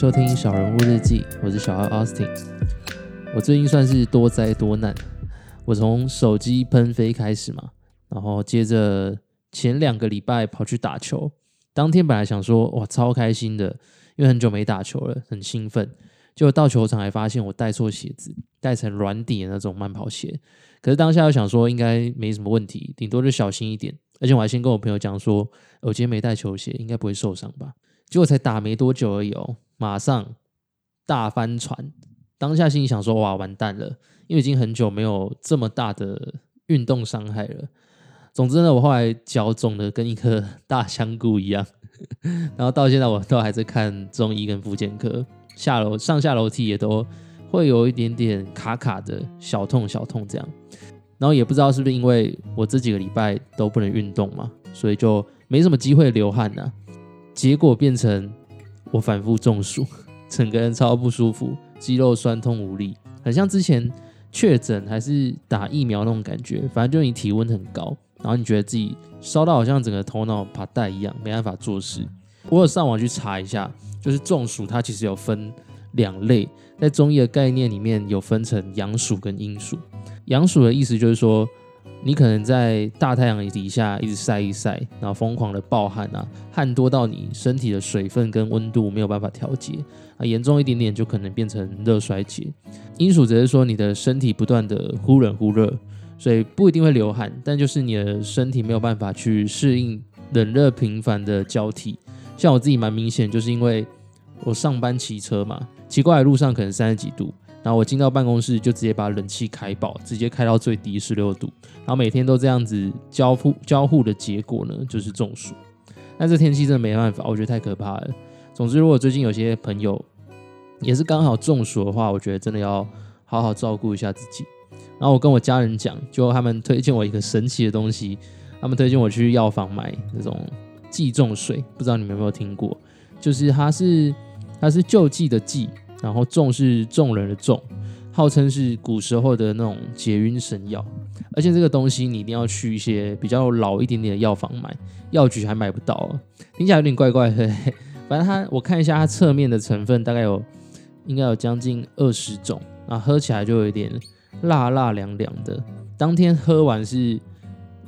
收听小人物日记，我是小二 Austin。我最近算是多灾多难，我从手机喷飞开始嘛，然后接着前两个礼拜跑去打球，当天本来想说哇超开心的，因为很久没打球了，很兴奋。结果到球场还发现我带错鞋子，带成软底的那种慢跑鞋。可是当下又想说应该没什么问题，顶多就小心一点。而且我还先跟我朋友讲说，我今天没带球鞋，应该不会受伤吧。结果才打没多久而已哦，马上大翻船。当下心里想说：“哇，完蛋了！”因为已经很久没有这么大的运动伤害了。总之呢，我后来脚肿的跟一颗 大香菇一样，然后到现在我都还在看中医跟复健科，下楼上下楼梯也都会有一点点卡卡的小痛小痛这样。然后也不知道是不是因为我这几个礼拜都不能运动嘛，所以就没什么机会流汗呐。结果变成我反复中暑，整个人超不舒服，肌肉酸痛无力，很像之前确诊还是打疫苗那种感觉。反正就你体温很高，然后你觉得自己烧到好像整个头脑怕带一样，没办法做事。我有上网去查一下，就是中暑它其实有分两类，在中医的概念里面有分成阳暑跟阴暑。阳暑的意思就是说。你可能在大太阳底下一直晒一晒，然后疯狂的暴汗啊，汗多到你身体的水分跟温度没有办法调节啊，严重一点点就可能变成热衰竭。阴暑则是说你的身体不断的忽冷忽热，所以不一定会流汗，但就是你的身体没有办法去适应冷热频繁的交替。像我自己蛮明显，就是因为我上班骑车嘛，骑过来路上可能三十几度。然后我进到办公室就直接把冷气开爆，直接开到最低十六度。然后每天都这样子交互交互的结果呢，就是中暑。但这天气真的没办法，我觉得太可怕了。总之，如果最近有些朋友也是刚好中暑的话，我觉得真的要好好照顾一下自己。然后我跟我家人讲，就他们推荐我一个神奇的东西，他们推荐我去药房买那种济中水，不知道你们有没有听过？就是它是它是救济的济。然后众是众人的众，号称是古时候的那种解晕神药，而且这个东西你一定要去一些比较老一点点的药房买，药局还买不到，听起来有点怪怪的。反正它我看一下它侧面的成分，大概有应该有将近二十种，啊，喝起来就有点辣辣凉凉的。当天喝完是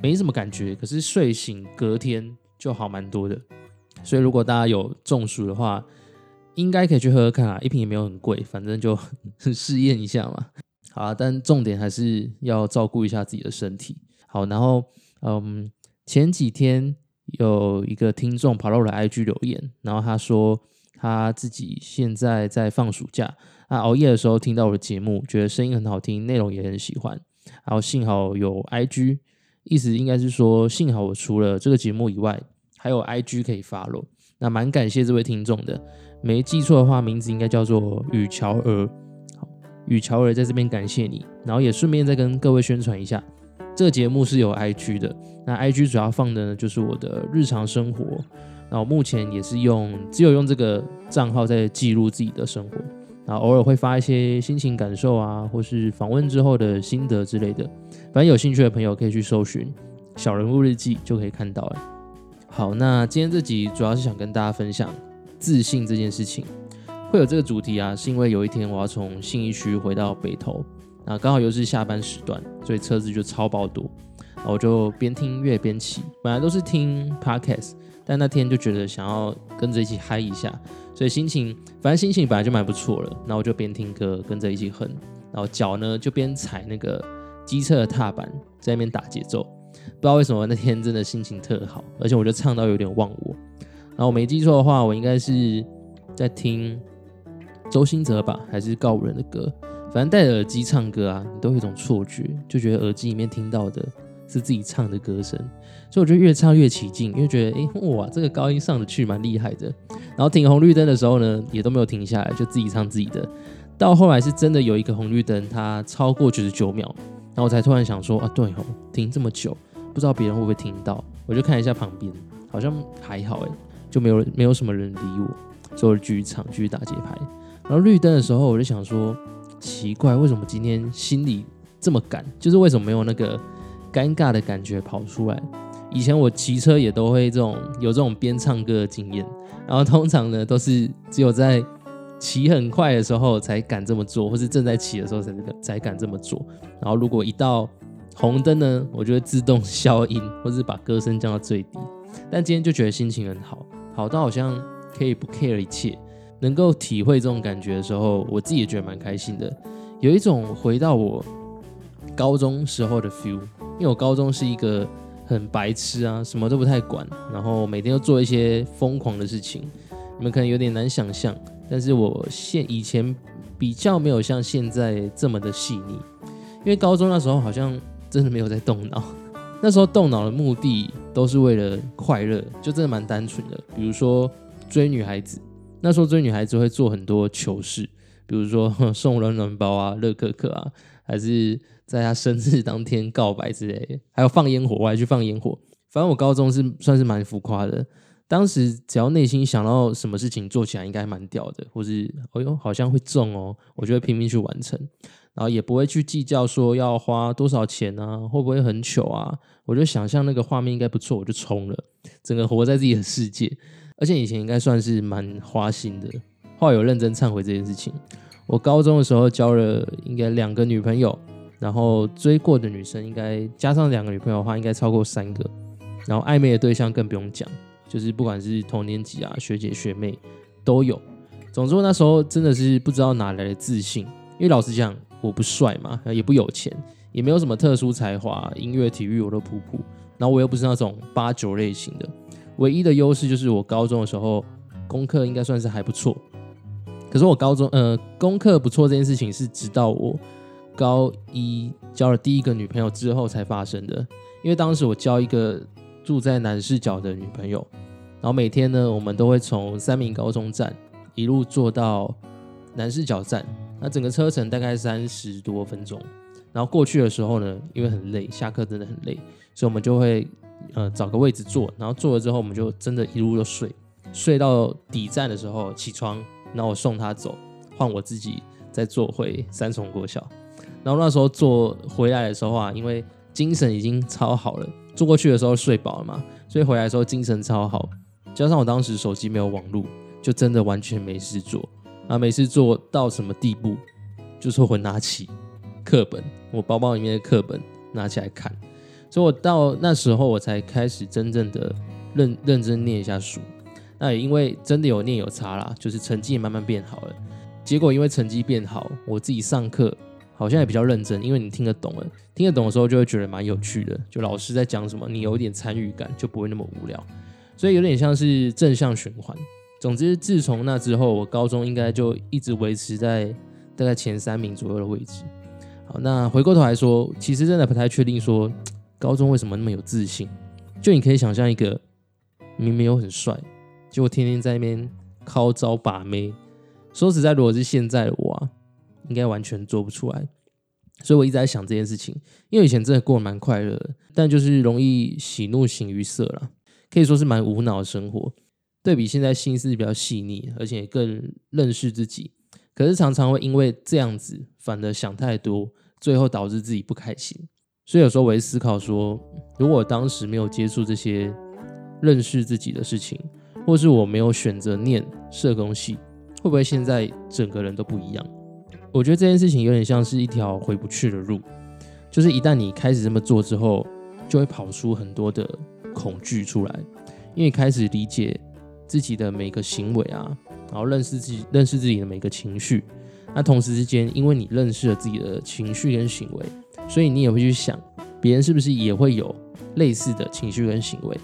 没什么感觉，可是睡醒隔天就好蛮多的。所以如果大家有中暑的话，应该可以去喝喝看啊，一瓶也没有很贵，反正就 试验一下嘛。好啊，但重点还是要照顾一下自己的身体。好，然后嗯，前几天有一个听众跑到了 IG 留言，然后他说他自己现在在放暑假，他熬夜的时候听到我的节目，觉得声音很好听，内容也很喜欢。然后幸好有 IG，意思应该是说幸好我除了这个节目以外，还有 IG 可以发咯。那蛮感谢这位听众的。没记错的话，名字应该叫做雨乔儿。好，雨乔儿在这边感谢你，然后也顺便再跟各位宣传一下，这个节目是有 IG 的。那 IG 主要放的呢就是我的日常生活，然后目前也是用只有用这个账号在记录自己的生活，然后偶尔会发一些心情感受啊，或是访问之后的心得之类的。反正有兴趣的朋友可以去搜寻“小人物日记”就可以看到了。好，那今天这集主要是想跟大家分享。自信这件事情会有这个主题啊，是因为有一天我要从信义区回到北投，那刚好又是下班时段，所以车子就超爆多，我就边听音乐边骑。本来都是听 podcast，但那天就觉得想要跟着一起嗨一下，所以心情反正心情本来就蛮不错了。那我就边听歌跟着一起哼，然后脚呢就边踩那个机车的踏板在那边打节奏。不知道为什么那天真的心情特好，而且我就唱到有点忘我。然后我没记错的话，我应该是在听周兴哲吧，还是告五人的歌？反正戴着耳机唱歌啊，你都有一种错觉，就觉得耳机里面听到的是自己唱的歌声，所以我就越唱越起劲，因为觉得哎哇，这个高音上得去蛮厉害的。然后停红绿灯的时候呢，也都没有停下来，就自己唱自己的。到后来是真的有一个红绿灯，它超过九十九秒，然后我才突然想说啊，对哦，停这么久，不知道别人会不会听到？我就看一下旁边，好像还好哎。就没有没有什么人理我，所以我继续唱，继续打节拍。然后绿灯的时候，我就想说，奇怪，为什么今天心里这么赶？就是为什么没有那个尴尬的感觉跑出来？以前我骑车也都会这种有这种边唱歌的经验，然后通常呢都是只有在骑很快的时候才敢这么做，或是正在骑的时候才才敢这么做。然后如果一到红灯呢，我就会自动消音，或是把歌声降到最低。但今天就觉得心情很好，好到好像可以不 care 一切，能够体会这种感觉的时候，我自己也觉得蛮开心的，有一种回到我高中时候的 feel。因为我高中是一个很白痴啊，什么都不太管，然后每天都做一些疯狂的事情，你们可能有点难想象。但是我现以前比较没有像现在这么的细腻，因为高中那时候好像真的没有在动脑，那时候动脑的目的都是为了快乐，就真的蛮单纯的。比如说追女孩子，那时候追女孩子会做很多糗事，比如说 送暖暖包啊、乐可可啊，还是在她生日当天告白之类的，还有放烟火，我还去放烟火。反正我高中是算是蛮浮夸的。当时只要内心想到什么事情做起来应该蛮屌的，或是哎呦好像会中哦，我就会拼命去完成，然后也不会去计较说要花多少钱啊，会不会很糗啊，我就想象那个画面应该不错，我就冲了，整个活在自己的世界。而且以前应该算是蛮花心的，后来有认真忏悔这件事情。我高中的时候交了应该两个女朋友，然后追过的女生应该加上两个女朋友的话，应该超过三个，然后暧昧的对象更不用讲。就是不管是同年级啊，学姐学妹都有。总之我那时候真的是不知道哪来的自信，因为老实讲我不帅嘛，也不有钱，也没有什么特殊才华，音乐、体育我都普普。然后我又不是那种八九类型的，唯一的优势就是我高中的时候功课应该算是还不错。可是我高中呃功课不错这件事情是直到我高一交了第一个女朋友之后才发生的，因为当时我交一个。住在南市角的女朋友，然后每天呢，我们都会从三明高中站一路坐到南市角站，那整个车程大概三十多分钟。然后过去的时候呢，因为很累，下课真的很累，所以我们就会呃找个位置坐，然后坐了之后，我们就真的一路都睡，睡到底站的时候起床，然后我送他走，换我自己再坐回三重国小。然后那时候坐回来的时候啊，因为精神已经超好了。坐过去的时候睡饱了嘛，所以回来的时候精神超好，加上我当时手机没有网络，就真的完全没事做啊！每次做到什么地步？就是会拿起课本，我包包里面的课本拿起来看，所以我到那时候我才开始真正的认认真念一下书。那也因为真的有念有差啦，就是成绩也慢慢变好了。结果因为成绩变好，我自己上课。好像也比较认真，因为你听得懂了，听得懂的时候就会觉得蛮有趣的。就老师在讲什么，你有一点参与感，就不会那么无聊。所以有点像是正向循环。总之，自从那之后，我高中应该就一直维持在大概前三名左右的位置。好，那回过头来说，其实真的不太确定说高中为什么那么有自信。就你可以想象一个明明有很帅，结果天天在那边靠招把妹。说实在，如果是现在的我啊。应该完全做不出来，所以我一直在想这件事情。因为以前真的过得蛮快乐，但就是容易喜怒形于色了，可以说是蛮无脑的生活。对比现在心思比较细腻，而且更认识自己。可是常常会因为这样子，反而想太多，最后导致自己不开心。所以有时候我会思考说，如果当时没有接触这些认识自己的事情，或是我没有选择念社工系，会不会现在整个人都不一样？我觉得这件事情有点像是一条回不去的路，就是一旦你开始这么做之后，就会跑出很多的恐惧出来，因为开始理解自己的每个行为啊，然后认识自己、认识自己的每个情绪。那同时之间，因为你认识了自己的情绪跟行为，所以你也会去想，别人是不是也会有类似的情绪跟行为。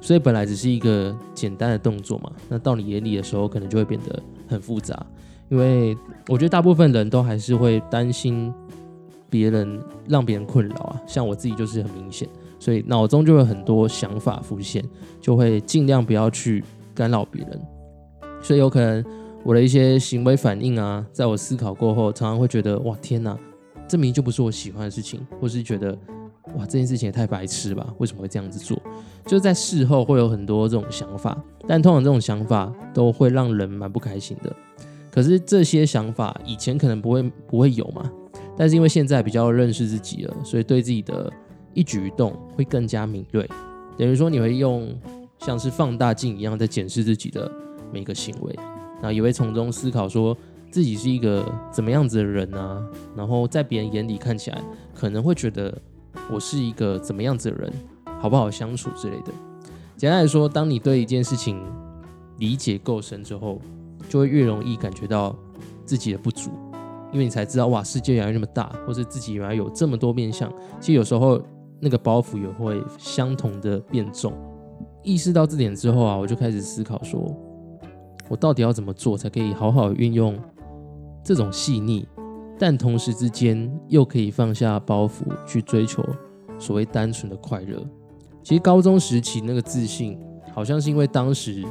所以本来只是一个简单的动作嘛，那到你眼里的时候，可能就会变得很复杂。因为我觉得大部分人都还是会担心别人让别人困扰啊，像我自己就是很明显，所以脑中就会很多想法浮现，就会尽量不要去干扰别人。所以有可能我的一些行为反应啊，在我思考过后，常常会觉得哇天哪，这明明就不是我喜欢的事情，或是觉得哇这件事情也太白痴吧，为什么会这样子做？就在事后会有很多这种想法，但通常这种想法都会让人蛮不开心的。可是这些想法以前可能不会不会有嘛，但是因为现在比较认识自己了，所以对自己的一举一动会更加敏锐。等于说你会用像是放大镜一样在检视自己的每个行为，那也会从中思考说自己是一个怎么样子的人啊，然后在别人眼里看起来可能会觉得我是一个怎么样子的人，好不好相处之类的。简单来说，当你对一件事情理解够深之后，就会越容易感觉到自己的不足，因为你才知道哇，世界原来那么大，或者自己原来有这么多面相。其实有时候那个包袱也会相同的变重。意识到这点之后啊，我就开始思考说，我到底要怎么做才可以好好运用这种细腻，但同时之间又可以放下包袱去追求所谓单纯的快乐。其实高中时期那个自信，好像是因为当时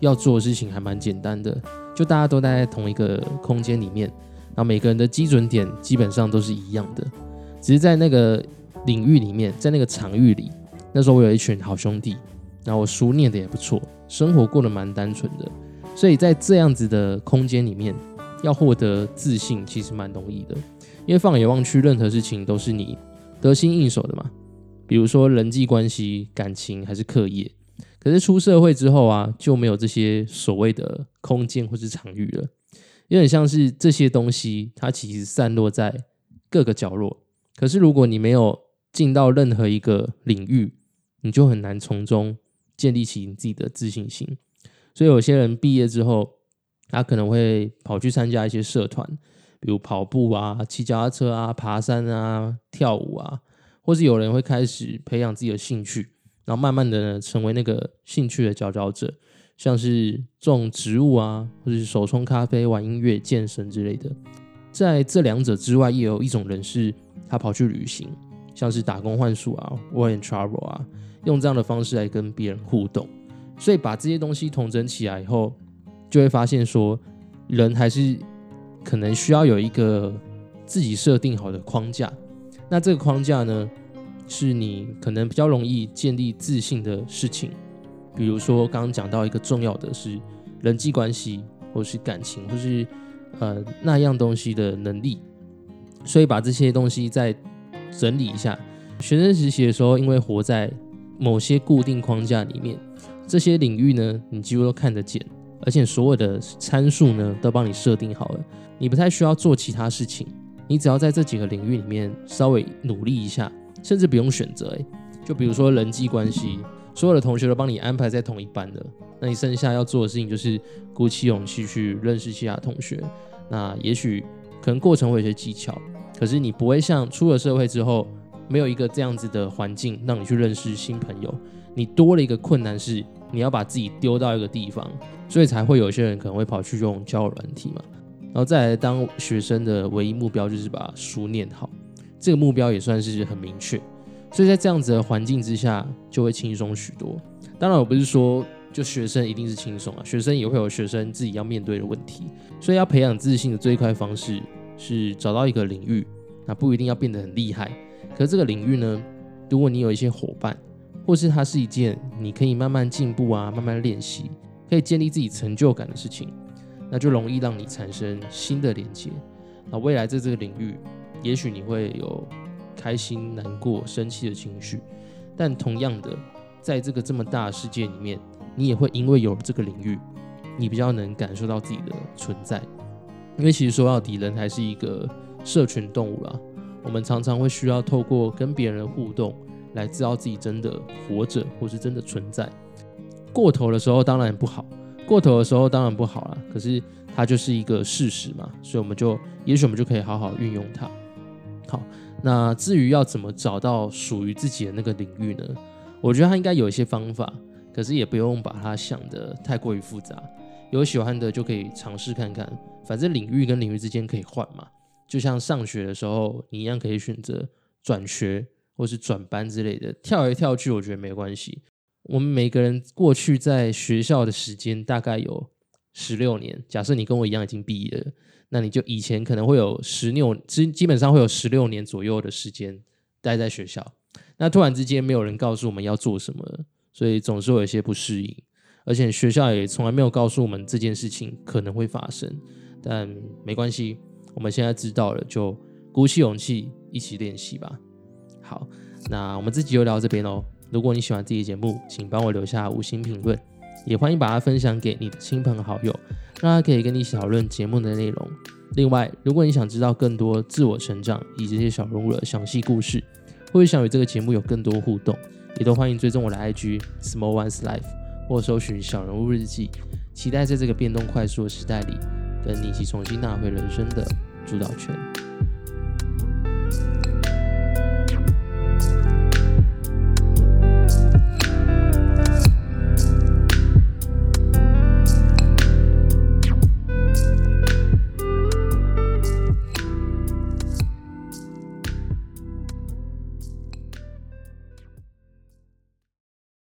要做的事情还蛮简单的，就大家都待在同一个空间里面，然后每个人的基准点基本上都是一样的，只是在那个领域里面，在那个场域里，那时候我有一群好兄弟，然后书念的也不错，生活过得蛮单纯的，所以在这样子的空间里面，要获得自信其实蛮容易的，因为放眼望去，任何事情都是你得心应手的嘛。比如说人际关系、感情还是课业，可是出社会之后啊，就没有这些所谓的空间或是场域了，有点像是这些东西它其实散落在各个角落。可是如果你没有进到任何一个领域，你就很难从中建立起你自己的自信心。所以有些人毕业之后，他可能会跑去参加一些社团，比如跑步啊、骑脚踏车啊、爬山啊、跳舞啊。或是有人会开始培养自己的兴趣，然后慢慢的呢成为那个兴趣的佼佼者，像是种植物啊，或者是手冲咖啡、玩音乐、健身之类的。在这两者之外，也有一种人是他跑去旅行，像是打工换宿啊，work and travel 啊，用这样的方式来跟别人互动。所以把这些东西统整起来以后，就会发现说，人还是可能需要有一个自己设定好的框架。那这个框架呢，是你可能比较容易建立自信的事情，比如说刚刚讲到一个重要的是人际关系，或是感情，或是呃那样东西的能力。所以把这些东西在整理一下。学生实习的时候，因为活在某些固定框架里面，这些领域呢，你几乎都看得见，而且所有的参数呢，都帮你设定好了，你不太需要做其他事情。你只要在这几个领域里面稍微努力一下，甚至不用选择，诶，就比如说人际关系，所有的同学都帮你安排在同一班的，那你剩下要做的事情就是鼓起勇气去认识其他同学。那也许可能过程会有些技巧，可是你不会像出了社会之后没有一个这样子的环境让你去认识新朋友，你多了一个困难是你要把自己丢到一个地方，所以才会有些人可能会跑去用交友软体嘛。然后再来当学生的唯一目标就是把书念好，这个目标也算是很明确，所以在这样子的环境之下就会轻松许多。当然我不是说就学生一定是轻松啊，学生也会有学生自己要面对的问题，所以要培养自信的最快方式是找到一个领域，那不一定要变得很厉害，可是这个领域呢，如果你有一些伙伴，或是它是一件你可以慢慢进步啊、慢慢练习，可以建立自己成就感的事情。那就容易让你产生新的连接。那未来在这个领域，也许你会有开心、难过、生气的情绪，但同样的，在这个这么大的世界里面，你也会因为有这个领域，你比较能感受到自己的存在。因为其实说到底，人还是一个社群动物啦。我们常常会需要透过跟别人互动，来知道自己真的活着，或是真的存在。过头的时候，当然不好。过头的时候当然不好了，可是它就是一个事实嘛，所以我们就也许我们就可以好好运用它。好，那至于要怎么找到属于自己的那个领域呢？我觉得它应该有一些方法，可是也不用把它想得太过于复杂。有喜欢的就可以尝试看看，反正领域跟领域之间可以换嘛。就像上学的时候，你一样可以选择转学或是转班之类的，跳来跳去，我觉得没关系。我们每个人过去在学校的时间大概有十六年。假设你跟我一样已经毕业了，那你就以前可能会有十六，基基本上会有十六年左右的时间待在学校。那突然之间没有人告诉我们要做什么，所以总是会有些不适应。而且学校也从来没有告诉我们这件事情可能会发生。但没关系，我们现在知道了，就鼓起勇气一起练习吧。好，那我们这集就聊到这边喽。如果你喜欢这期节目，请帮我留下五星评论，也欢迎把它分享给你的亲朋好友，让他可以跟你一起讨论节目的内容。另外，如果你想知道更多自我成长以及这些小人物的详细故事，或者想与这个节目有更多互动，也都欢迎追踪我的 IG Small One's Life，或搜寻小人物日记。期待在这个变动快速的时代里，跟你一起重新拿回人生的主导权。